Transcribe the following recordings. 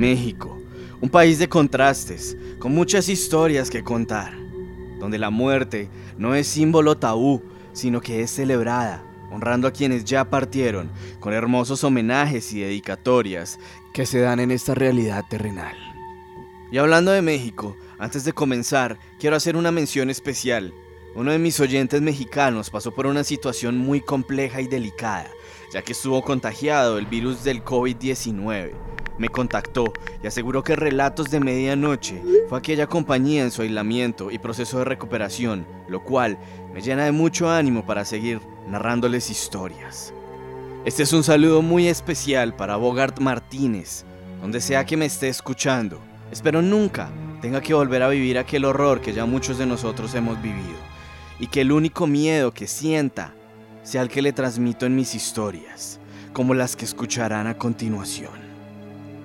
México, un país de contrastes, con muchas historias que contar, donde la muerte no es símbolo tabú, sino que es celebrada, honrando a quienes ya partieron, con hermosos homenajes y dedicatorias que se dan en esta realidad terrenal. Y hablando de México, antes de comenzar, quiero hacer una mención especial. Uno de mis oyentes mexicanos pasó por una situación muy compleja y delicada, ya que estuvo contagiado del virus del COVID-19 me contactó y aseguró que Relatos de Medianoche fue aquella compañía en su aislamiento y proceso de recuperación, lo cual me llena de mucho ánimo para seguir narrándoles historias. Este es un saludo muy especial para Bogart Martínez, donde sea que me esté escuchando. Espero nunca tenga que volver a vivir aquel horror que ya muchos de nosotros hemos vivido, y que el único miedo que sienta sea el que le transmito en mis historias, como las que escucharán a continuación.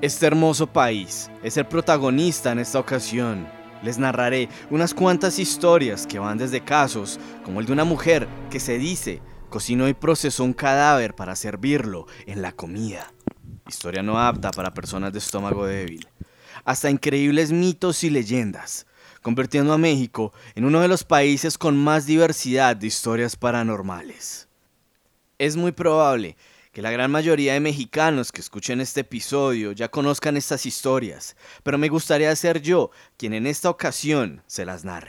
Este hermoso país es el protagonista en esta ocasión. Les narraré unas cuantas historias que van desde casos como el de una mujer que se dice cocinó y procesó un cadáver para servirlo en la comida. Historia no apta para personas de estómago débil. Hasta increíbles mitos y leyendas, convirtiendo a México en uno de los países con más diversidad de historias paranormales. Es muy probable que la gran mayoría de mexicanos que escuchen este episodio ya conozcan estas historias, pero me gustaría ser yo quien en esta ocasión se las narre.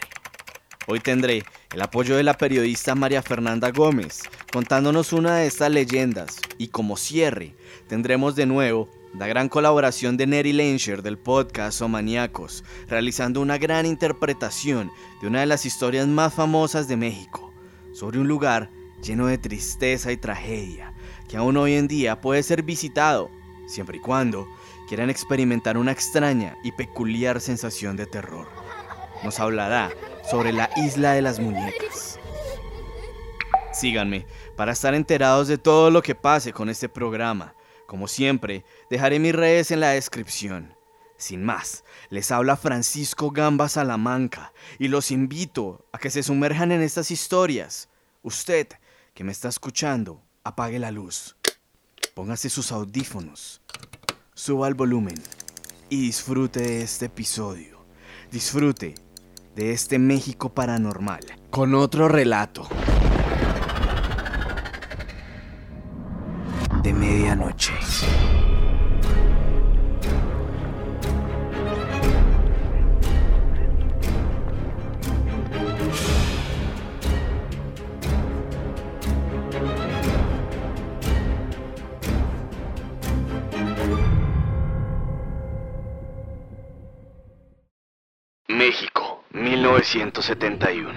Hoy tendré el apoyo de la periodista María Fernanda Gómez, contándonos una de estas leyendas, y como cierre, tendremos de nuevo la gran colaboración de Neri Lenscher del podcast Maníacos, realizando una gran interpretación de una de las historias más famosas de México, sobre un lugar lleno de tristeza y tragedia, que aún hoy en día puede ser visitado, siempre y cuando quieran experimentar una extraña y peculiar sensación de terror. Nos hablará sobre la isla de las muñecas. Síganme para estar enterados de todo lo que pase con este programa. Como siempre, dejaré mis redes en la descripción. Sin más, les habla Francisco Gamba Salamanca y los invito a que se sumerjan en estas historias. Usted, que me está escuchando, apague la luz, póngase sus audífonos, suba el volumen y disfrute de este episodio. Disfrute de este México paranormal con otro relato de medianoche. 1971.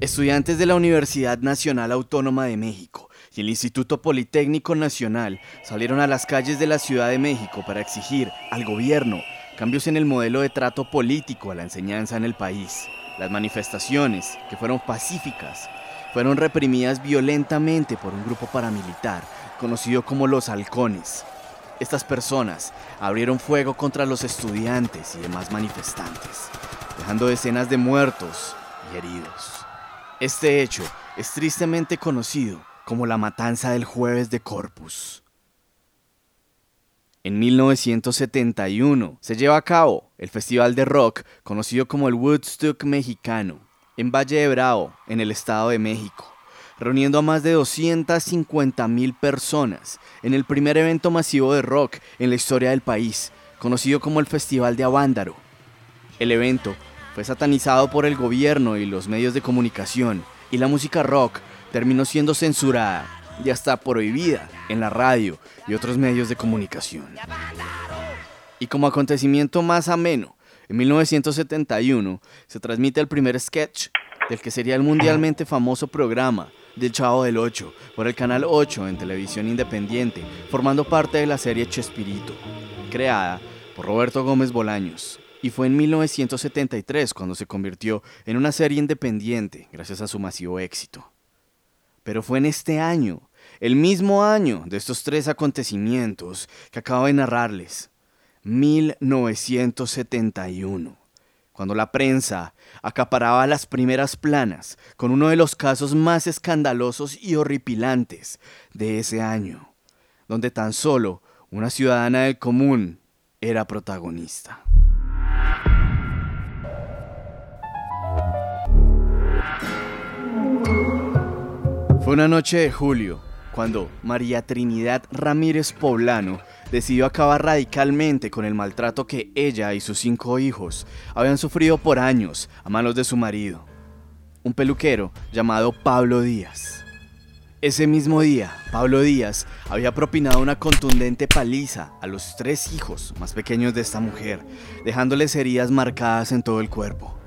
Estudiantes de la Universidad Nacional Autónoma de México y el Instituto Politécnico Nacional salieron a las calles de la Ciudad de México para exigir al gobierno cambios en el modelo de trato político a la enseñanza en el país. Las manifestaciones, que fueron pacíficas, fueron reprimidas violentamente por un grupo paramilitar conocido como los halcones, estas personas abrieron fuego contra los estudiantes y demás manifestantes, dejando decenas de muertos y heridos. Este hecho es tristemente conocido como la matanza del jueves de Corpus. En 1971 se lleva a cabo el festival de rock conocido como el Woodstock mexicano en Valle de Bravo, en el Estado de México reuniendo a más de 250 mil personas en el primer evento masivo de rock en la historia del país, conocido como el Festival de Avándaro. El evento fue satanizado por el gobierno y los medios de comunicación, y la música rock terminó siendo censurada y hasta prohibida en la radio y otros medios de comunicación. Y como acontecimiento más ameno, en 1971 se transmite el primer sketch del que sería el mundialmente famoso programa del Chavo del 8 por el canal 8 en televisión independiente, formando parte de la serie Chespirito, creada por Roberto Gómez Bolaños. Y fue en 1973 cuando se convirtió en una serie independiente gracias a su masivo éxito. Pero fue en este año, el mismo año de estos tres acontecimientos que acabo de narrarles, 1971 cuando la prensa acaparaba las primeras planas con uno de los casos más escandalosos y horripilantes de ese año. donde tan solo una ciudadana del común era protagonista. Fue una noche de julio cuando María Trinidad Ramírez Poblano decidió acabar radicalmente con el maltrato que ella y sus cinco hijos habían sufrido por años a manos de su marido, un peluquero llamado Pablo Díaz. Ese mismo día, Pablo Díaz había propinado una contundente paliza a los tres hijos más pequeños de esta mujer, dejándoles heridas marcadas en todo el cuerpo.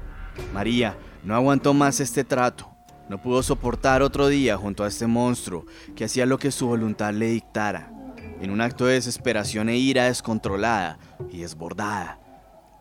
María no aguantó más este trato, no pudo soportar otro día junto a este monstruo que hacía lo que su voluntad le dictara, en un acto de desesperación e ira descontrolada y desbordada.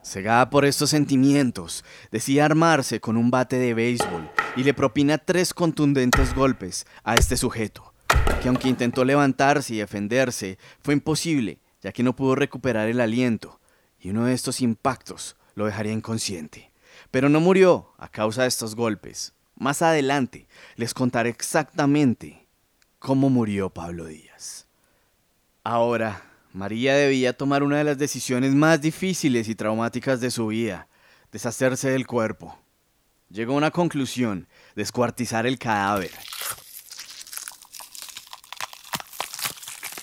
Cegada por estos sentimientos, decide armarse con un bate de béisbol y le propina tres contundentes golpes a este sujeto, que aunque intentó levantarse y defenderse, fue imposible, ya que no pudo recuperar el aliento, y uno de estos impactos lo dejaría inconsciente. Pero no murió a causa de estos golpes. Más adelante les contaré exactamente cómo murió Pablo Díaz. Ahora, María debía tomar una de las decisiones más difíciles y traumáticas de su vida, deshacerse del cuerpo. Llegó a una conclusión, descuartizar el cadáver.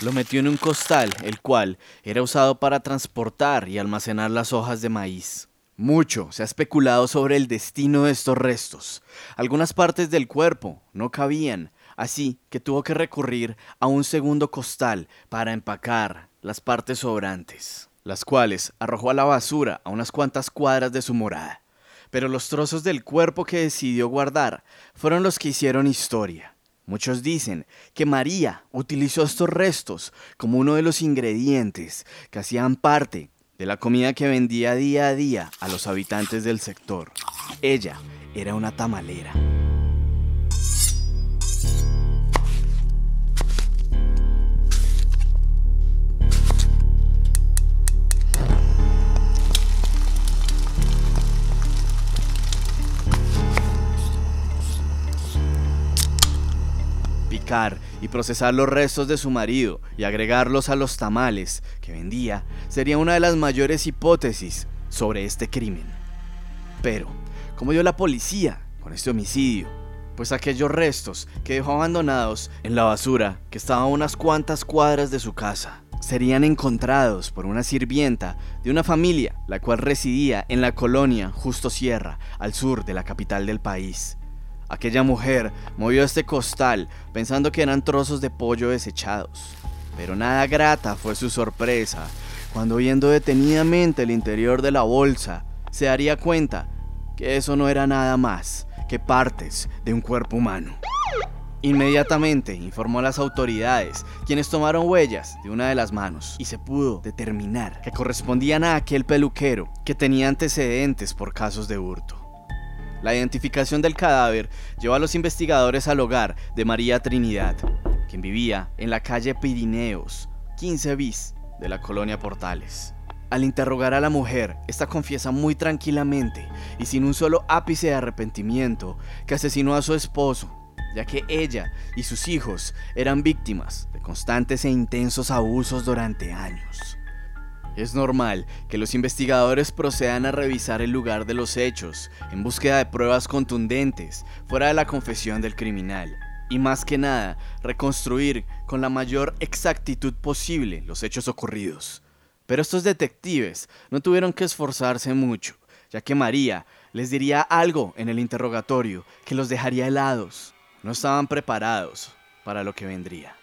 Lo metió en un costal, el cual era usado para transportar y almacenar las hojas de maíz. Mucho se ha especulado sobre el destino de estos restos. Algunas partes del cuerpo no cabían, así que tuvo que recurrir a un segundo costal para empacar las partes sobrantes, las cuales arrojó a la basura a unas cuantas cuadras de su morada. Pero los trozos del cuerpo que decidió guardar fueron los que hicieron historia. Muchos dicen que María utilizó estos restos como uno de los ingredientes que hacían parte de la comida que vendía día a día a los habitantes del sector. Ella era una tamalera. Y procesar los restos de su marido y agregarlos a los tamales que vendía sería una de las mayores hipótesis sobre este crimen. Pero, ¿cómo dio la policía con este homicidio? Pues aquellos restos que dejó abandonados en la basura que estaba a unas cuantas cuadras de su casa serían encontrados por una sirvienta de una familia la cual residía en la colonia Justo Sierra, al sur de la capital del país. Aquella mujer movió este costal pensando que eran trozos de pollo desechados. Pero nada grata fue su sorpresa cuando viendo detenidamente el interior de la bolsa se daría cuenta que eso no era nada más que partes de un cuerpo humano. Inmediatamente informó a las autoridades, quienes tomaron huellas de una de las manos y se pudo determinar que correspondían a aquel peluquero que tenía antecedentes por casos de hurto. La identificación del cadáver llevó a los investigadores al hogar de María Trinidad, quien vivía en la calle Pirineos, 15 bis de la colonia Portales. Al interrogar a la mujer, esta confiesa muy tranquilamente y sin un solo ápice de arrepentimiento que asesinó a su esposo, ya que ella y sus hijos eran víctimas de constantes e intensos abusos durante años. Es normal que los investigadores procedan a revisar el lugar de los hechos en búsqueda de pruebas contundentes fuera de la confesión del criminal y más que nada reconstruir con la mayor exactitud posible los hechos ocurridos. Pero estos detectives no tuvieron que esforzarse mucho, ya que María les diría algo en el interrogatorio que los dejaría helados. No estaban preparados para lo que vendría.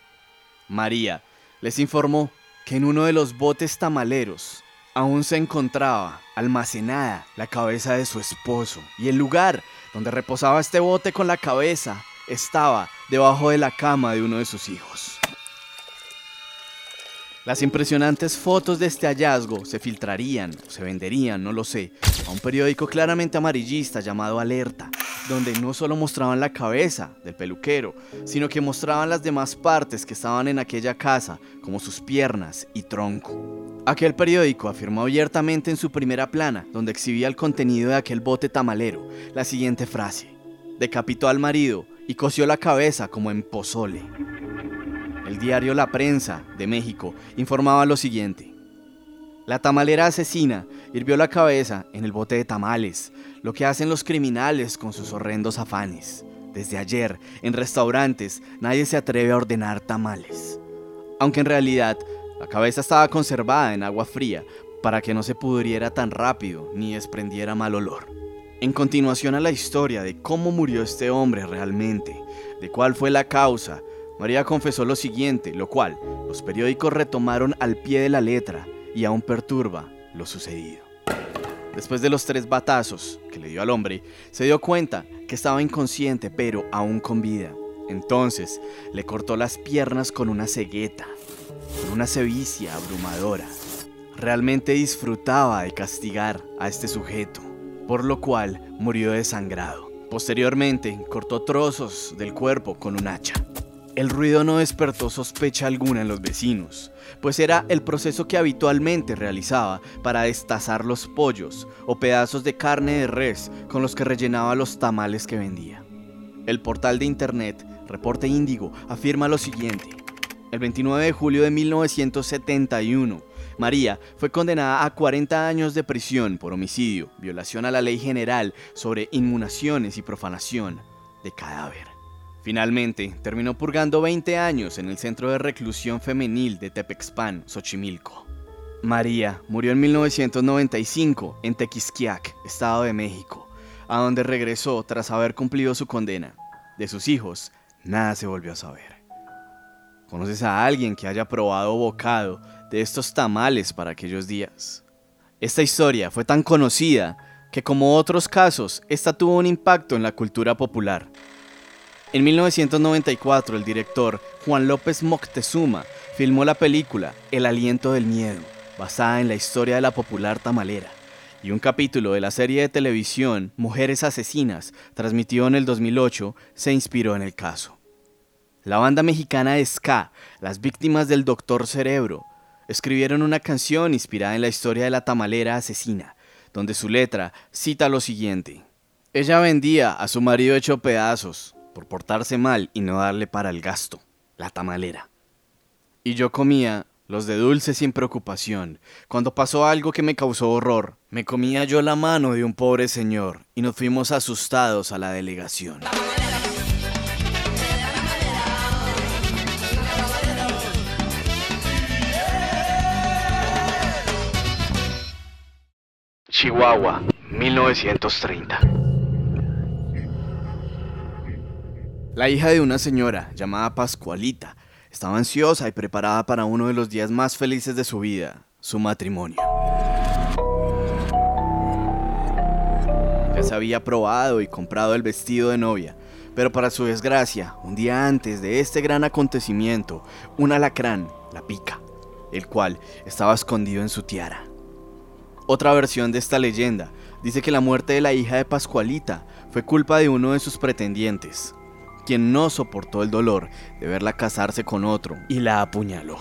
María les informó que en uno de los botes tamaleros aún se encontraba almacenada la cabeza de su esposo y el lugar donde reposaba este bote con la cabeza estaba debajo de la cama de uno de sus hijos. Las impresionantes fotos de este hallazgo se filtrarían o se venderían, no lo sé, a un periódico claramente amarillista llamado Alerta, donde no solo mostraban la cabeza del peluquero, sino que mostraban las demás partes que estaban en aquella casa, como sus piernas y tronco. Aquel periódico afirmó abiertamente en su primera plana, donde exhibía el contenido de aquel bote tamalero, la siguiente frase. Decapitó al marido y cosió la cabeza como en pozole. El diario La Prensa de México informaba lo siguiente. La tamalera asesina hirvió la cabeza en el bote de tamales, lo que hacen los criminales con sus horrendos afanes. Desde ayer, en restaurantes, nadie se atreve a ordenar tamales. Aunque en realidad, la cabeza estaba conservada en agua fría para que no se pudriera tan rápido ni desprendiera mal olor. En continuación a la historia de cómo murió este hombre realmente, de cuál fue la causa, María confesó lo siguiente, lo cual los periódicos retomaron al pie de la letra y aún perturba lo sucedido. Después de los tres batazos que le dio al hombre, se dio cuenta que estaba inconsciente pero aún con vida. Entonces le cortó las piernas con una cegueta, con una sevicia abrumadora. Realmente disfrutaba de castigar a este sujeto, por lo cual murió desangrado. Posteriormente cortó trozos del cuerpo con un hacha. El ruido no despertó sospecha alguna en los vecinos, pues era el proceso que habitualmente realizaba para destazar los pollos o pedazos de carne de res con los que rellenaba los tamales que vendía. El portal de internet Reporte Índigo afirma lo siguiente. El 29 de julio de 1971, María fue condenada a 40 años de prisión por homicidio, violación a la ley general sobre inmunaciones y profanación de cadáver. Finalmente, terminó purgando 20 años en el Centro de Reclusión Femenil de Tepexpan, Xochimilco. María murió en 1995 en Tequisquiac, Estado de México, a donde regresó tras haber cumplido su condena. De sus hijos, nada se volvió a saber. ¿Conoces a alguien que haya probado bocado de estos tamales para aquellos días? Esta historia fue tan conocida que como otros casos, esta tuvo un impacto en la cultura popular. En 1994, el director Juan López Moctezuma filmó la película El aliento del miedo, basada en la historia de la popular tamalera, y un capítulo de la serie de televisión Mujeres Asesinas, transmitido en el 2008, se inspiró en el caso. La banda mexicana de Ska, Las Víctimas del Doctor Cerebro, escribieron una canción inspirada en la historia de la tamalera asesina, donde su letra cita lo siguiente. Ella vendía a su marido hecho pedazos, por portarse mal y no darle para el gasto, la tamalera. Y yo comía los de dulce sin preocupación. Cuando pasó algo que me causó horror, me comía yo la mano de un pobre señor y nos fuimos asustados a la delegación. Chihuahua, 1930. La hija de una señora llamada Pascualita estaba ansiosa y preparada para uno de los días más felices de su vida, su matrimonio. Ya se había probado y comprado el vestido de novia, pero para su desgracia, un día antes de este gran acontecimiento, un alacrán la pica, el cual estaba escondido en su tiara. Otra versión de esta leyenda dice que la muerte de la hija de Pascualita fue culpa de uno de sus pretendientes, quien no soportó el dolor de verla casarse con otro y la apuñaló.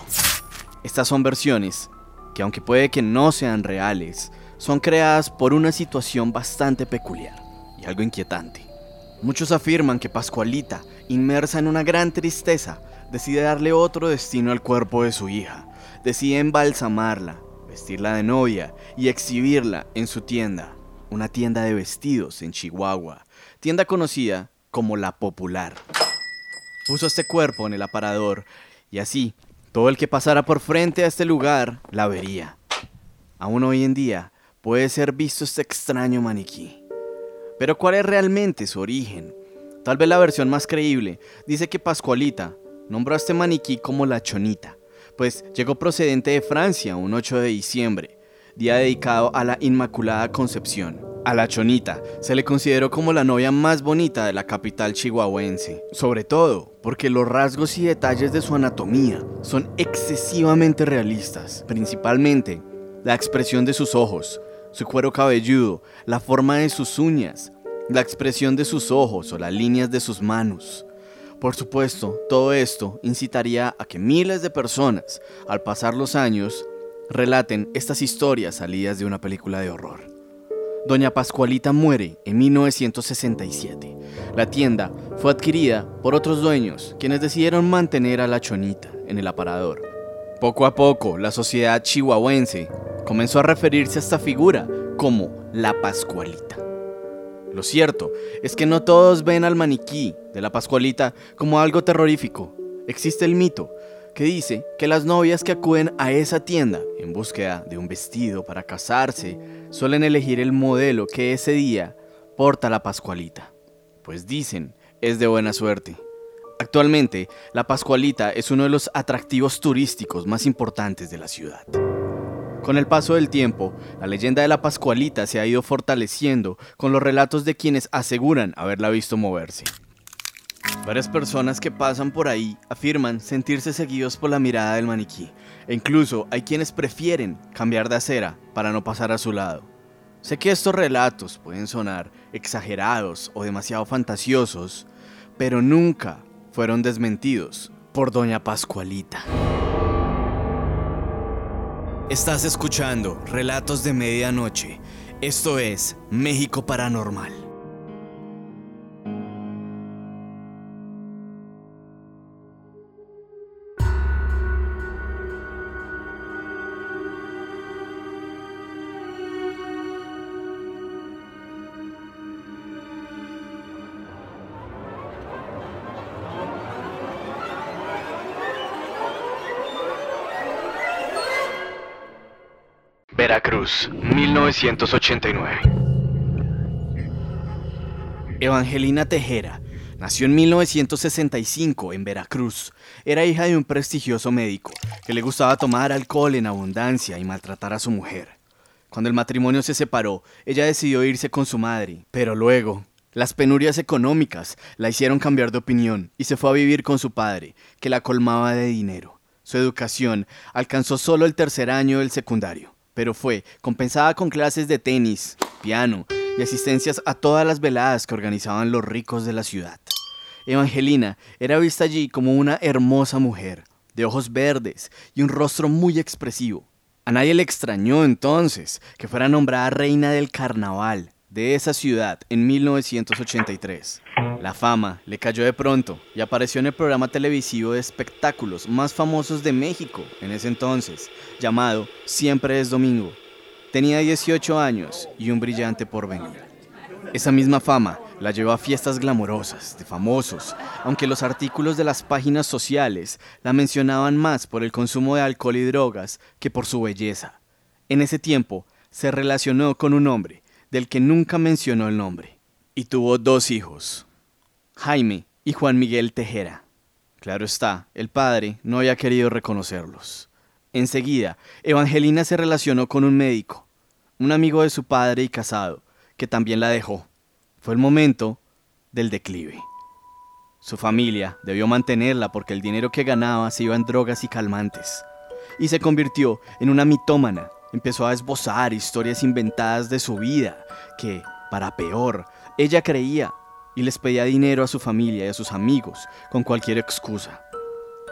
Estas son versiones que aunque puede que no sean reales, son creadas por una situación bastante peculiar y algo inquietante. Muchos afirman que Pascualita, inmersa en una gran tristeza, decide darle otro destino al cuerpo de su hija, decide embalsamarla, vestirla de novia y exhibirla en su tienda, una tienda de vestidos en Chihuahua, tienda conocida como la popular. Puso este cuerpo en el aparador y así todo el que pasara por frente a este lugar la vería. Aún hoy en día puede ser visto este extraño maniquí. Pero ¿cuál es realmente su origen? Tal vez la versión más creíble dice que Pascualita nombró a este maniquí como la Chonita, pues llegó procedente de Francia un 8 de diciembre, día dedicado a la Inmaculada Concepción. A la Chonita se le consideró como la novia más bonita de la capital chihuahuense, sobre todo porque los rasgos y detalles de su anatomía son excesivamente realistas, principalmente la expresión de sus ojos, su cuero cabelludo, la forma de sus uñas, la expresión de sus ojos o las líneas de sus manos. Por supuesto, todo esto incitaría a que miles de personas, al pasar los años, relaten estas historias salidas de una película de horror. Doña Pascualita muere en 1967. La tienda fue adquirida por otros dueños, quienes decidieron mantener a la chonita en el aparador. Poco a poco, la sociedad chihuahuense comenzó a referirse a esta figura como la Pascualita. Lo cierto es que no todos ven al maniquí de la Pascualita como algo terrorífico. Existe el mito que dice que las novias que acuden a esa tienda en búsqueda de un vestido para casarse suelen elegir el modelo que ese día porta la Pascualita, pues dicen es de buena suerte. Actualmente, la Pascualita es uno de los atractivos turísticos más importantes de la ciudad. Con el paso del tiempo, la leyenda de la Pascualita se ha ido fortaleciendo con los relatos de quienes aseguran haberla visto moverse. Varias personas que pasan por ahí afirman sentirse seguidos por la mirada del maniquí, e incluso hay quienes prefieren cambiar de acera para no pasar a su lado. Sé que estos relatos pueden sonar exagerados o demasiado fantasiosos, pero nunca fueron desmentidos por Doña Pascualita. Estás escuchando Relatos de Medianoche. Esto es México Paranormal. Veracruz, 1989. Evangelina Tejera nació en 1965 en Veracruz. Era hija de un prestigioso médico que le gustaba tomar alcohol en abundancia y maltratar a su mujer. Cuando el matrimonio se separó, ella decidió irse con su madre, pero luego las penurias económicas la hicieron cambiar de opinión y se fue a vivir con su padre, que la colmaba de dinero. Su educación alcanzó solo el tercer año del secundario pero fue compensada con clases de tenis, piano y asistencias a todas las veladas que organizaban los ricos de la ciudad. Evangelina era vista allí como una hermosa mujer, de ojos verdes y un rostro muy expresivo. A nadie le extrañó entonces que fuera nombrada reina del carnaval de esa ciudad en 1983. La fama le cayó de pronto y apareció en el programa televisivo de espectáculos más famosos de México en ese entonces, llamado Siempre es Domingo. Tenía 18 años y un brillante porvenir. Esa misma fama la llevó a fiestas glamorosas de famosos, aunque los artículos de las páginas sociales la mencionaban más por el consumo de alcohol y drogas que por su belleza. En ese tiempo se relacionó con un hombre del que nunca mencionó el nombre, y tuvo dos hijos, Jaime y Juan Miguel Tejera. Claro está, el padre no había querido reconocerlos. Enseguida, Evangelina se relacionó con un médico, un amigo de su padre y casado, que también la dejó. Fue el momento del declive. Su familia debió mantenerla porque el dinero que ganaba se iba en drogas y calmantes. Y se convirtió en una mitómana empezó a esbozar historias inventadas de su vida, que, para peor, ella creía y les pedía dinero a su familia y a sus amigos con cualquier excusa.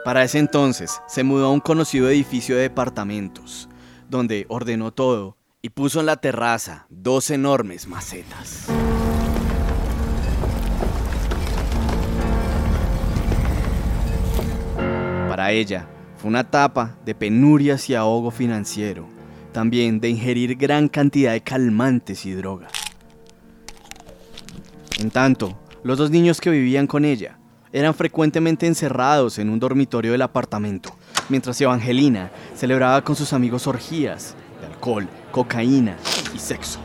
Para ese entonces se mudó a un conocido edificio de departamentos, donde ordenó todo y puso en la terraza dos enormes macetas. Para ella fue una etapa de penurias y ahogo financiero también de ingerir gran cantidad de calmantes y drogas. En tanto, los dos niños que vivían con ella eran frecuentemente encerrados en un dormitorio del apartamento, mientras Evangelina celebraba con sus amigos orgías de alcohol, cocaína y sexo.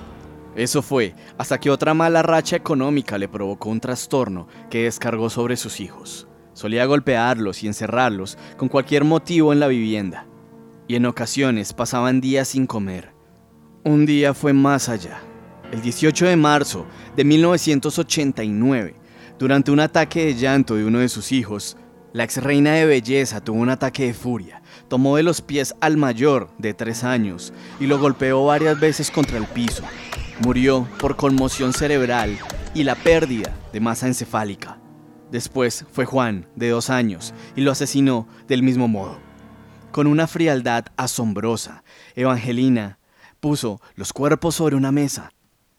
Eso fue hasta que otra mala racha económica le provocó un trastorno que descargó sobre sus hijos. Solía golpearlos y encerrarlos con cualquier motivo en la vivienda, y en ocasiones pasaban días sin comer. Un día fue más allá. El 18 de marzo de 1989, durante un ataque de llanto de uno de sus hijos, la ex reina de belleza tuvo un ataque de furia, tomó de los pies al mayor de tres años y lo golpeó varias veces contra el piso. Murió por conmoción cerebral y la pérdida de masa encefálica. Después fue Juan, de dos años, y lo asesinó del mismo modo. Con una frialdad asombrosa, Evangelina puso los cuerpos sobre una mesa,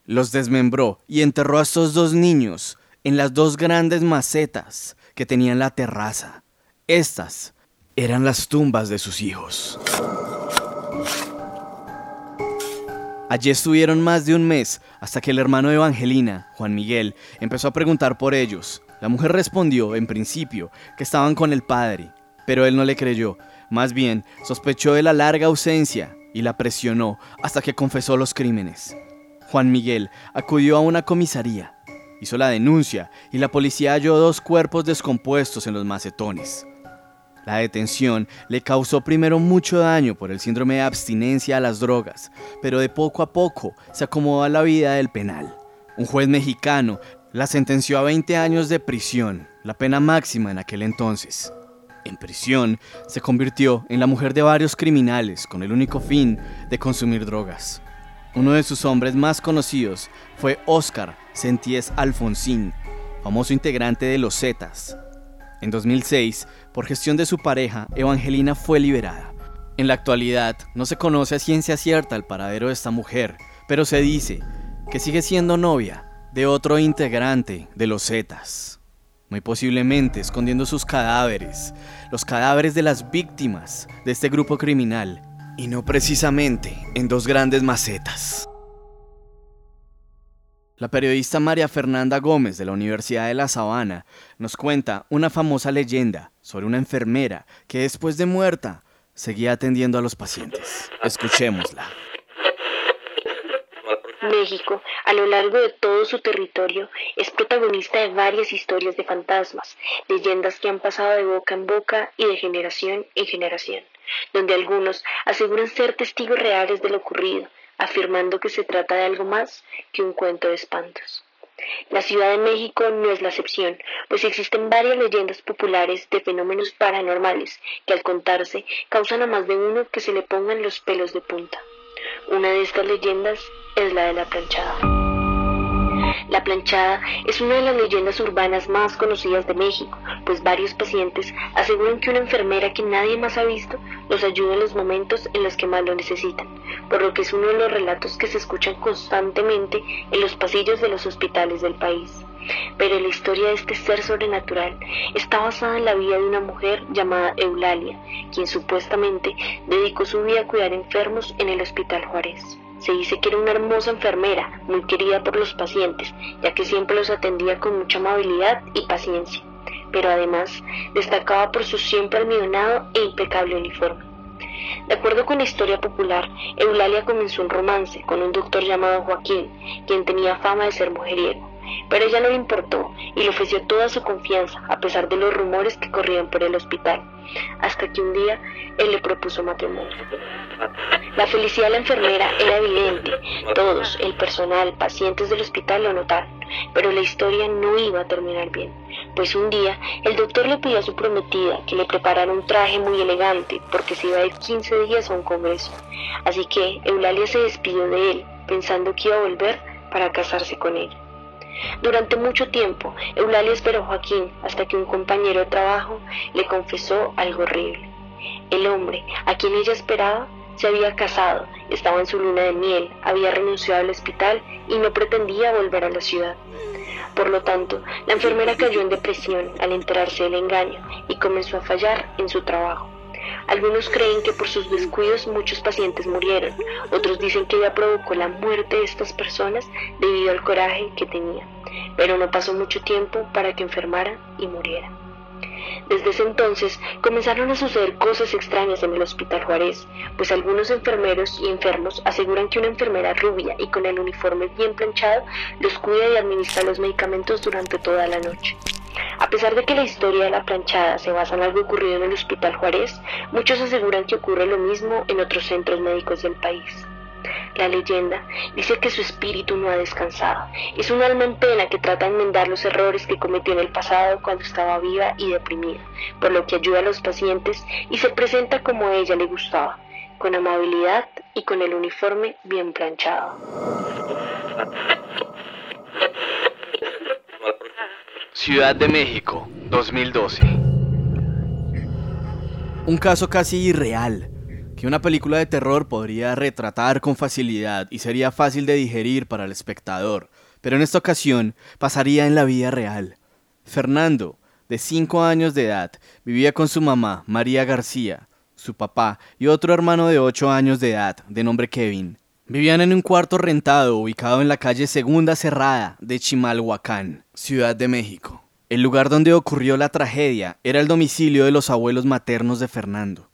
los desmembró y enterró a estos dos niños en las dos grandes macetas que tenían la terraza. Estas eran las tumbas de sus hijos. Allí estuvieron más de un mes hasta que el hermano de Evangelina, Juan Miguel, empezó a preguntar por ellos. La mujer respondió, en principio, que estaban con el padre, pero él no le creyó. Más bien, sospechó de la larga ausencia y la presionó hasta que confesó los crímenes. Juan Miguel acudió a una comisaría, hizo la denuncia y la policía halló dos cuerpos descompuestos en los macetones. La detención le causó primero mucho daño por el síndrome de abstinencia a las drogas, pero de poco a poco se acomodó a la vida del penal. Un juez mexicano la sentenció a 20 años de prisión, la pena máxima en aquel entonces. En prisión, se convirtió en la mujer de varios criminales con el único fin de consumir drogas. Uno de sus hombres más conocidos fue Oscar Senties Alfonsín, famoso integrante de los Zetas, en 2006, por gestión de su pareja, Evangelina fue liberada. En la actualidad, no se conoce a ciencia cierta el paradero de esta mujer, pero se dice que sigue siendo novia de otro integrante de los Zetas. Muy posiblemente escondiendo sus cadáveres, los cadáveres de las víctimas de este grupo criminal, y no precisamente en dos grandes macetas. La periodista María Fernanda Gómez de la Universidad de La Sabana nos cuenta una famosa leyenda sobre una enfermera que después de muerta seguía atendiendo a los pacientes. Escuchémosla. México, a lo largo de todo su territorio, es protagonista de varias historias de fantasmas, leyendas que han pasado de boca en boca y de generación en generación, donde algunos aseguran ser testigos reales de lo ocurrido, afirmando que se trata de algo más que un cuento de espantos. La Ciudad de México no es la excepción, pues existen varias leyendas populares de fenómenos paranormales que al contarse causan a más de uno que se le pongan los pelos de punta. Una de estas leyendas es la de la planchada. La planchada es una de las leyendas urbanas más conocidas de México, pues varios pacientes aseguran que una enfermera que nadie más ha visto los ayuda en los momentos en los que más lo necesitan, por lo que es uno de los relatos que se escuchan constantemente en los pasillos de los hospitales del país. Pero la historia de este ser sobrenatural está basada en la vida de una mujer llamada Eulalia, quien supuestamente dedicó su vida a cuidar enfermos en el Hospital Juárez. Se dice que era una hermosa enfermera, muy querida por los pacientes, ya que siempre los atendía con mucha amabilidad y paciencia, pero además destacaba por su siempre almidonado e impecable uniforme. De acuerdo con la historia popular, Eulalia comenzó un romance con un doctor llamado Joaquín, quien tenía fama de ser mujeriego, pero ella no le importó y le ofreció toda su confianza a pesar de los rumores que corrían por el hospital, hasta que un día él le propuso matrimonio. La felicidad de la enfermera era evidente. Todos, el personal, pacientes del hospital lo notaron. Pero la historia no iba a terminar bien, pues un día el doctor le pidió a su prometida que le preparara un traje muy elegante porque se iba a ir 15 días a un congreso. Así que Eulalia se despidió de él, pensando que iba a volver para casarse con él. Durante mucho tiempo, Eulalia esperó a Joaquín hasta que un compañero de trabajo le confesó algo horrible. El hombre a quien ella esperaba se había casado, estaba en su luna de miel, había renunciado al hospital y no pretendía volver a la ciudad. Por lo tanto, la enfermera cayó en depresión al enterarse del engaño y comenzó a fallar en su trabajo. Algunos creen que por sus descuidos muchos pacientes murieron, otros dicen que ella provocó la muerte de estas personas debido al coraje que tenía, pero no pasó mucho tiempo para que enfermara y muriera. Desde ese entonces comenzaron a suceder cosas extrañas en el Hospital Juárez, pues algunos enfermeros y enfermos aseguran que una enfermera rubia y con el uniforme bien planchado los cuida y administra los medicamentos durante toda la noche. A pesar de que la historia de la planchada se basa en algo ocurrido en el Hospital Juárez, muchos aseguran que ocurre lo mismo en otros centros médicos del país. La leyenda dice que su espíritu no ha descansado. Es un alma en pena que trata de enmendar los errores que cometió en el pasado cuando estaba viva y deprimida, por lo que ayuda a los pacientes y se presenta como a ella le gustaba, con amabilidad y con el uniforme bien planchado. Ciudad de México, 2012. Un caso casi irreal que una película de terror podría retratar con facilidad y sería fácil de digerir para el espectador, pero en esta ocasión pasaría en la vida real. Fernando, de 5 años de edad, vivía con su mamá, María García, su papá y otro hermano de 8 años de edad, de nombre Kevin. Vivían en un cuarto rentado ubicado en la calle Segunda Cerrada de Chimalhuacán, Ciudad de México. El lugar donde ocurrió la tragedia era el domicilio de los abuelos maternos de Fernando.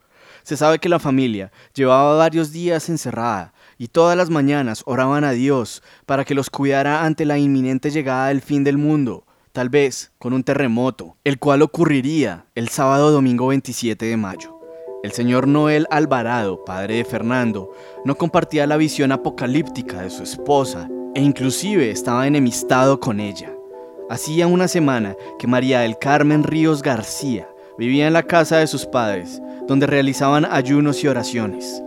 Se sabe que la familia llevaba varios días encerrada y todas las mañanas oraban a Dios para que los cuidara ante la inminente llegada del fin del mundo, tal vez con un terremoto, el cual ocurriría el sábado domingo 27 de mayo. El señor Noel Alvarado, padre de Fernando, no compartía la visión apocalíptica de su esposa e inclusive estaba enemistado con ella. Hacía una semana que María del Carmen Ríos García vivía en la casa de sus padres donde realizaban ayunos y oraciones.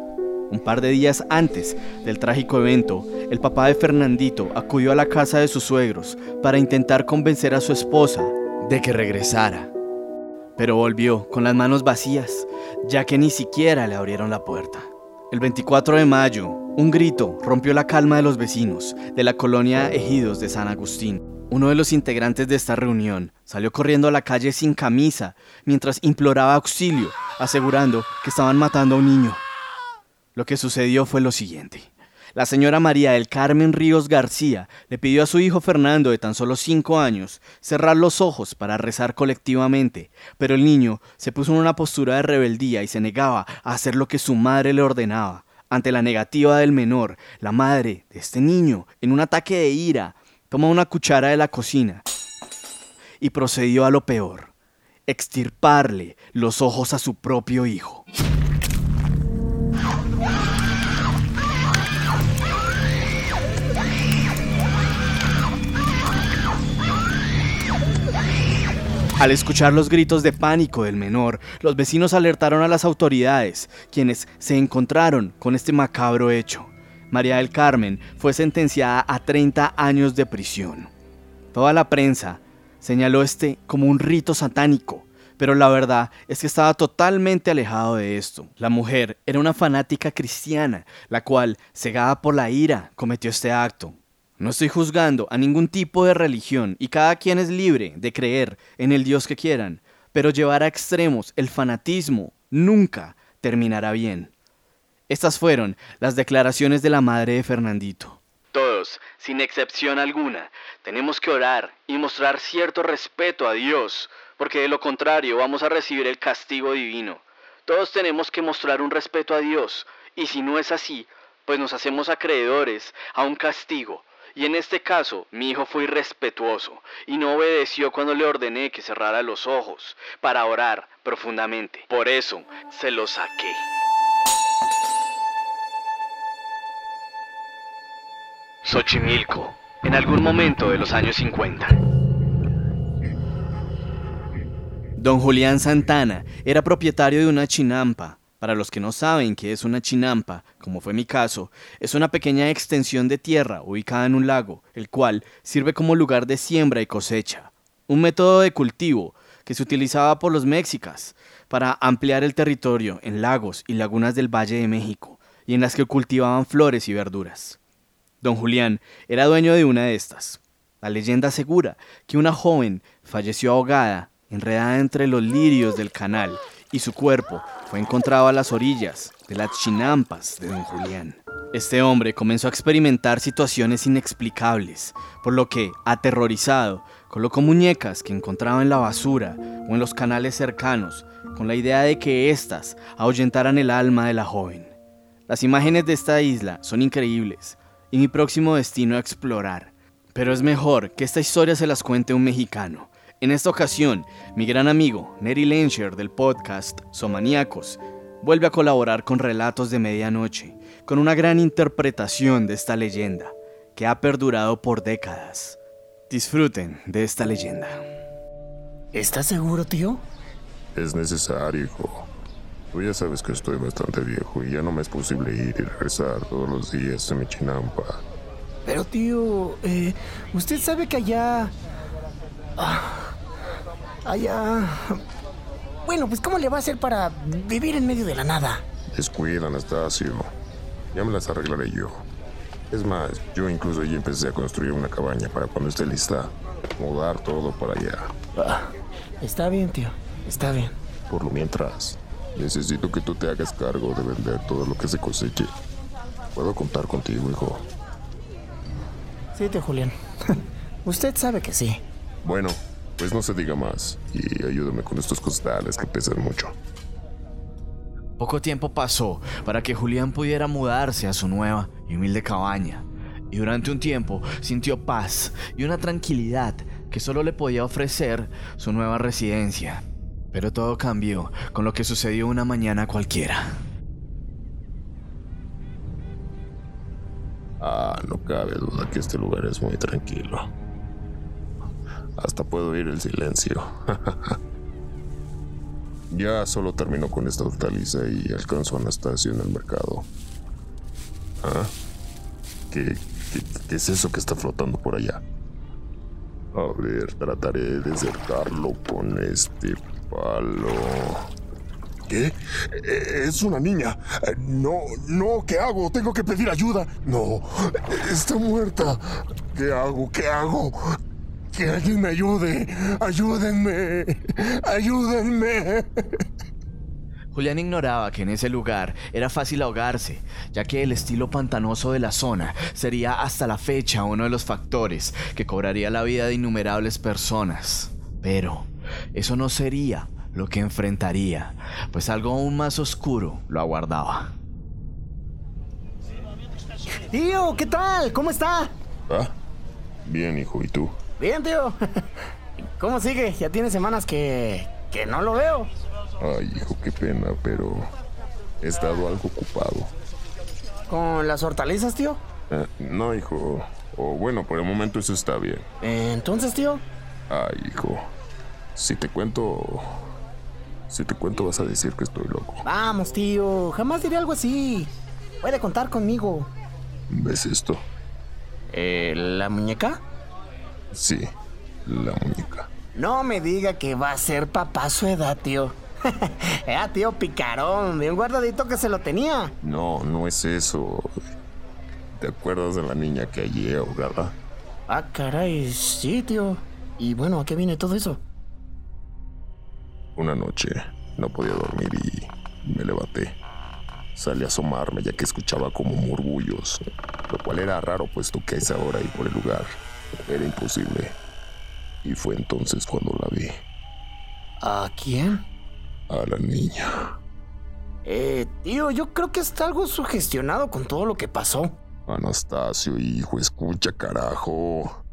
Un par de días antes del trágico evento, el papá de Fernandito acudió a la casa de sus suegros para intentar convencer a su esposa de que regresara. Pero volvió con las manos vacías, ya que ni siquiera le abrieron la puerta. El 24 de mayo, un grito rompió la calma de los vecinos de la colonia Ejidos de San Agustín. Uno de los integrantes de esta reunión salió corriendo a la calle sin camisa mientras imploraba auxilio, asegurando que estaban matando a un niño. Lo que sucedió fue lo siguiente. La señora María del Carmen Ríos García le pidió a su hijo Fernando, de tan solo cinco años, cerrar los ojos para rezar colectivamente, pero el niño se puso en una postura de rebeldía y se negaba a hacer lo que su madre le ordenaba. Ante la negativa del menor, la madre de este niño, en un ataque de ira, tomó una cuchara de la cocina y procedió a lo peor, extirparle los ojos a su propio hijo. Al escuchar los gritos de pánico del menor, los vecinos alertaron a las autoridades, quienes se encontraron con este macabro hecho. María del Carmen fue sentenciada a 30 años de prisión. Toda la prensa señaló este como un rito satánico, pero la verdad es que estaba totalmente alejado de esto. La mujer era una fanática cristiana, la cual, cegada por la ira, cometió este acto. No estoy juzgando a ningún tipo de religión y cada quien es libre de creer en el Dios que quieran, pero llevar a extremos el fanatismo nunca terminará bien. Estas fueron las declaraciones de la madre de Fernandito. Todos, sin excepción alguna, tenemos que orar y mostrar cierto respeto a Dios, porque de lo contrario vamos a recibir el castigo divino. Todos tenemos que mostrar un respeto a Dios, y si no es así, pues nos hacemos acreedores a un castigo. Y en este caso, mi hijo fue irrespetuoso y no obedeció cuando le ordené que cerrara los ojos para orar profundamente. Por eso, se lo saqué. Xochimilco, en algún momento de los años 50. Don Julián Santana era propietario de una chinampa. Para los que no saben qué es una chinampa, como fue mi caso, es una pequeña extensión de tierra ubicada en un lago, el cual sirve como lugar de siembra y cosecha. Un método de cultivo que se utilizaba por los mexicas para ampliar el territorio en lagos y lagunas del Valle de México, y en las que cultivaban flores y verduras. Don Julián era dueño de una de estas. La leyenda asegura que una joven falleció ahogada, enredada entre los lirios del canal, y su cuerpo fue encontrado a las orillas de las chinampas de don Julián. Este hombre comenzó a experimentar situaciones inexplicables, por lo que, aterrorizado, colocó muñecas que encontraba en la basura o en los canales cercanos, con la idea de que éstas ahuyentaran el alma de la joven. Las imágenes de esta isla son increíbles, y mi próximo destino a explorar. Pero es mejor que esta historia se las cuente un mexicano. En esta ocasión, mi gran amigo Neri Lensher del podcast Somaníacos vuelve a colaborar con Relatos de Medianoche, con una gran interpretación de esta leyenda que ha perdurado por décadas. Disfruten de esta leyenda. ¿Estás seguro, tío? Es necesario, hijo. Tú ya sabes que estoy bastante viejo y ya no me es posible ir y regresar todos los días a mi chinampa. Pero tío, eh, usted sabe que allá... Ah, allá... Bueno, pues ¿cómo le va a hacer para vivir en medio de la nada? Descuida, Anastasio. Ya me las arreglaré yo. Es más, yo incluso ya empecé a construir una cabaña para cuando esté lista, mudar todo para allá. Ah, Está bien, tío. Está bien. Por lo mientras, necesito que tú te hagas cargo de vender todo lo que se coseche. Puedo contar contigo, hijo. Sí, tío Julián. Usted sabe que sí. Bueno, pues no se diga más y ayúdame con estos costales que pesan mucho. Poco tiempo pasó para que Julián pudiera mudarse a su nueva y humilde cabaña. Y durante un tiempo sintió paz y una tranquilidad que solo le podía ofrecer su nueva residencia. Pero todo cambió con lo que sucedió una mañana cualquiera. Ah, no cabe duda que este lugar es muy tranquilo. Hasta puedo oír el silencio. ya solo termino con esta hortaliza y alcanzo a Anastasio en el mercado. ¿Ah? ¿Qué, es eso que está flotando por allá? A ver, trataré de acercarlo con este palo. ¿Qué? Eh, Es una niña. No, no, ¿qué hago? Tengo que pedir ayuda. No, está muerta. ¿Qué hago? ¿Qué hago? Que alguien me ayude. Ayúdenme. Ayúdenme. Julián ignoraba que en ese lugar era fácil ahogarse, ya que el estilo pantanoso de la zona sería hasta la fecha uno de los factores que cobraría la vida de innumerables personas. Pero eso no sería lo que enfrentaría, pues algo aún más oscuro lo aguardaba. Tío, ¿qué tal? ¿Cómo está? Ah, bien, hijo. ¿Y tú? Bien, tío. ¿Cómo sigue? Ya tiene semanas que... que no lo veo. Ay, hijo, qué pena, pero he estado algo ocupado. ¿Con las hortalizas, tío? Eh, no, hijo. O bueno, por el momento eso está bien. Entonces, tío. Ay, hijo. Si te cuento. Si te cuento, vas a decir que estoy loco. Vamos, tío. Jamás diré algo así. Puede contar conmigo. ¿Ves esto? Eh, ¿La muñeca? Sí, la muñeca. No me diga que va a ser papá su edad, tío. Era tío picarón, bien guardadito que se lo tenía. No, no es eso. ¿Te acuerdas de la niña que hallé ahogada? Ah, caray, sí, tío. Y bueno, ¿a qué viene todo eso? Una noche no podía dormir y me levanté. Salí a asomarme ya que escuchaba como murmullos, lo cual era raro puesto que a esa hora y por el lugar era imposible. Y fue entonces cuando la vi, ¿A quién? a la niña. Eh, tío, yo creo que está algo sugestionado con todo lo que pasó. Anastasio, hijo, escucha, carajo.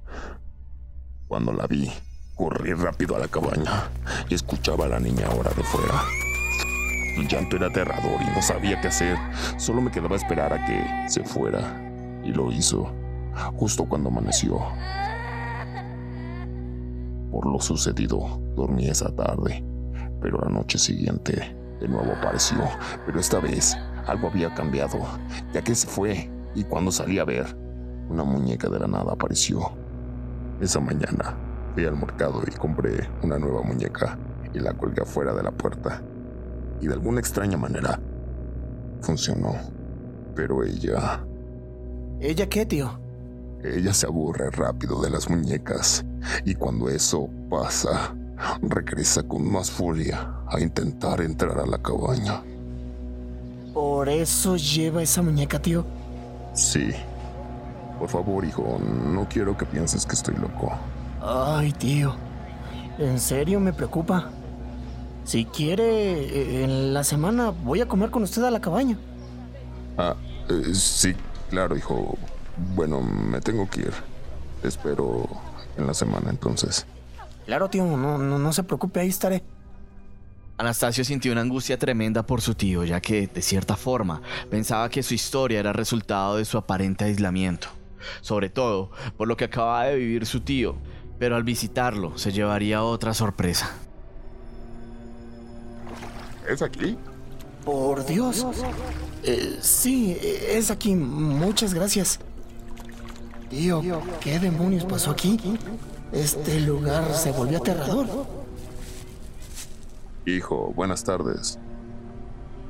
Cuando la vi, corrí rápido a la cabaña y escuchaba a la niña ahora de fuera. El llanto era aterrador y no sabía qué hacer. Solo me quedaba esperar a que se fuera. Y lo hizo, justo cuando amaneció. Por lo sucedido, dormí esa tarde. Pero la noche siguiente, de nuevo apareció. Pero esta vez, algo había cambiado, ya que se fue. Y cuando salí a ver, una muñeca de la nada apareció. Esa mañana, fui al mercado y compré una nueva muñeca y la colgué afuera de la puerta. Y de alguna extraña manera, funcionó. Pero ella, ¿Ella qué, tío? ella se aburre rápido de las muñecas. Y cuando eso pasa, regresa con más furia a intentar entrar a la cabaña. ¿Por eso lleva esa muñeca, tío? Sí. Por favor, hijo, no quiero que pienses que estoy loco. Ay, tío. En serio me preocupa. Si quiere, eh, en la semana voy a comer con usted a la cabaña. Ah, eh, sí, claro, hijo. Bueno, me tengo que ir. Espero en la semana entonces. Claro, tío, no, no, no se preocupe, ahí estaré. Anastasio sintió una angustia tremenda por su tío, ya que, de cierta forma, pensaba que su historia era resultado de su aparente aislamiento. Sobre todo por lo que acababa de vivir su tío, pero al visitarlo se llevaría otra sorpresa. ¿Es aquí? Por Dios. Eh, sí, es aquí. Muchas gracias. Tío, ¿qué demonios pasó aquí? Este lugar se volvió aterrador. Hijo, buenas tardes.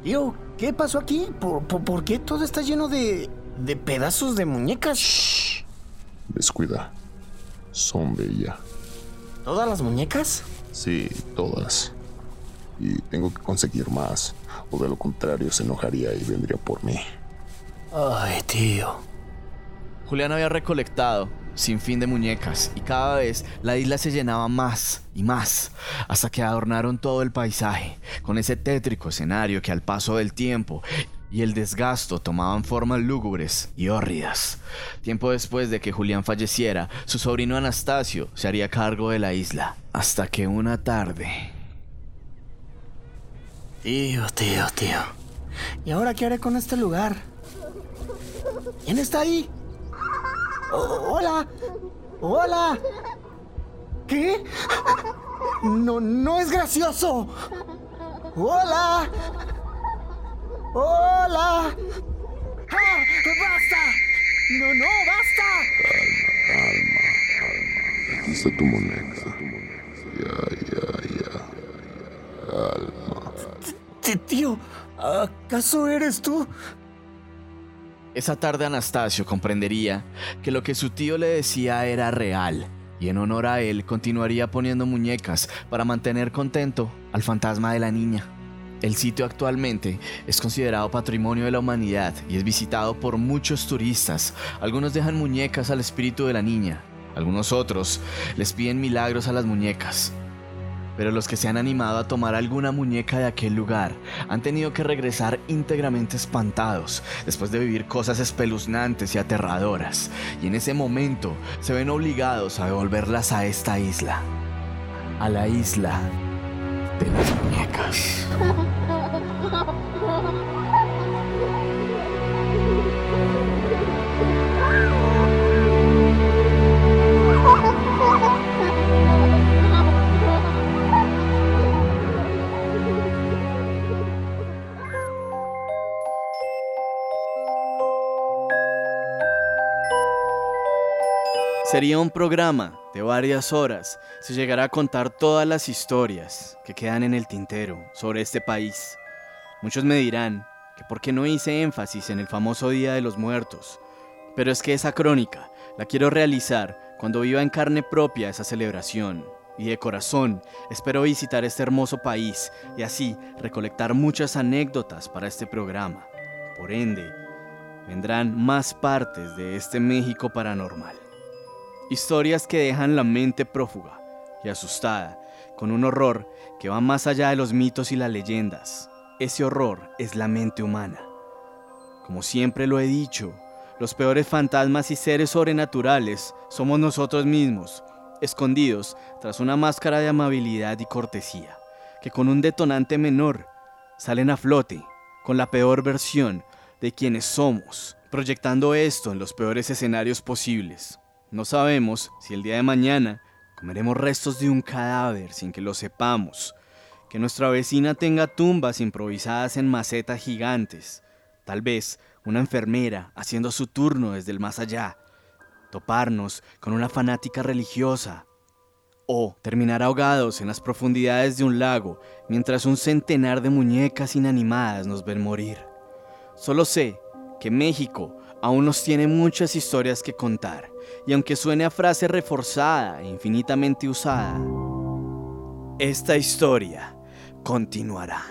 Tío, ¿qué pasó aquí? ¿Por, por, por qué todo está lleno de, de pedazos de muñecas? Descuida. Son de ella. ¿Todas las muñecas? Sí, todas. Y tengo que conseguir más, o de lo contrario se enojaría y vendría por mí. Ay, tío. Julián había recolectado sin fin de muñecas y cada vez la isla se llenaba más y más hasta que adornaron todo el paisaje con ese tétrico escenario que al paso del tiempo y el desgasto tomaban formas lúgubres y hórridas. Tiempo después de que Julián falleciera, su sobrino Anastasio se haría cargo de la isla, hasta que una tarde... Tío, tío, tío. ¿Y ahora qué haré con este lugar? ¿Quién está ahí? hola. Hola. ¿Qué? No, no es gracioso. Hola. Hola. ¡Ah! ¡Basta! No, no, basta. Calma, calma. Aquí está tu moneda. Ya, ya, ya. Calma. Tío, ¿acaso eres tú? Esa tarde Anastasio comprendería que lo que su tío le decía era real y en honor a él continuaría poniendo muñecas para mantener contento al fantasma de la niña. El sitio actualmente es considerado patrimonio de la humanidad y es visitado por muchos turistas. Algunos dejan muñecas al espíritu de la niña, algunos otros les piden milagros a las muñecas. Pero los que se han animado a tomar alguna muñeca de aquel lugar han tenido que regresar íntegramente espantados después de vivir cosas espeluznantes y aterradoras. Y en ese momento se ven obligados a devolverlas a esta isla. A la isla de las muñecas. Sería un programa de varias horas si llegara a contar todas las historias que quedan en el tintero sobre este país. Muchos me dirán que por qué no hice énfasis en el famoso Día de los Muertos, pero es que esa crónica la quiero realizar cuando viva en carne propia esa celebración. Y de corazón espero visitar este hermoso país y así recolectar muchas anécdotas para este programa. Por ende, vendrán más partes de este México paranormal. Historias que dejan la mente prófuga y asustada, con un horror que va más allá de los mitos y las leyendas. Ese horror es la mente humana. Como siempre lo he dicho, los peores fantasmas y seres sobrenaturales somos nosotros mismos, escondidos tras una máscara de amabilidad y cortesía, que con un detonante menor salen a flote con la peor versión de quienes somos, proyectando esto en los peores escenarios posibles. No sabemos si el día de mañana comeremos restos de un cadáver sin que lo sepamos, que nuestra vecina tenga tumbas improvisadas en macetas gigantes, tal vez una enfermera haciendo su turno desde el más allá, toparnos con una fanática religiosa, o terminar ahogados en las profundidades de un lago mientras un centenar de muñecas inanimadas nos ven morir. Solo sé que México aún nos tiene muchas historias que contar, y aunque suene a frase reforzada e infinitamente usada, esta historia continuará.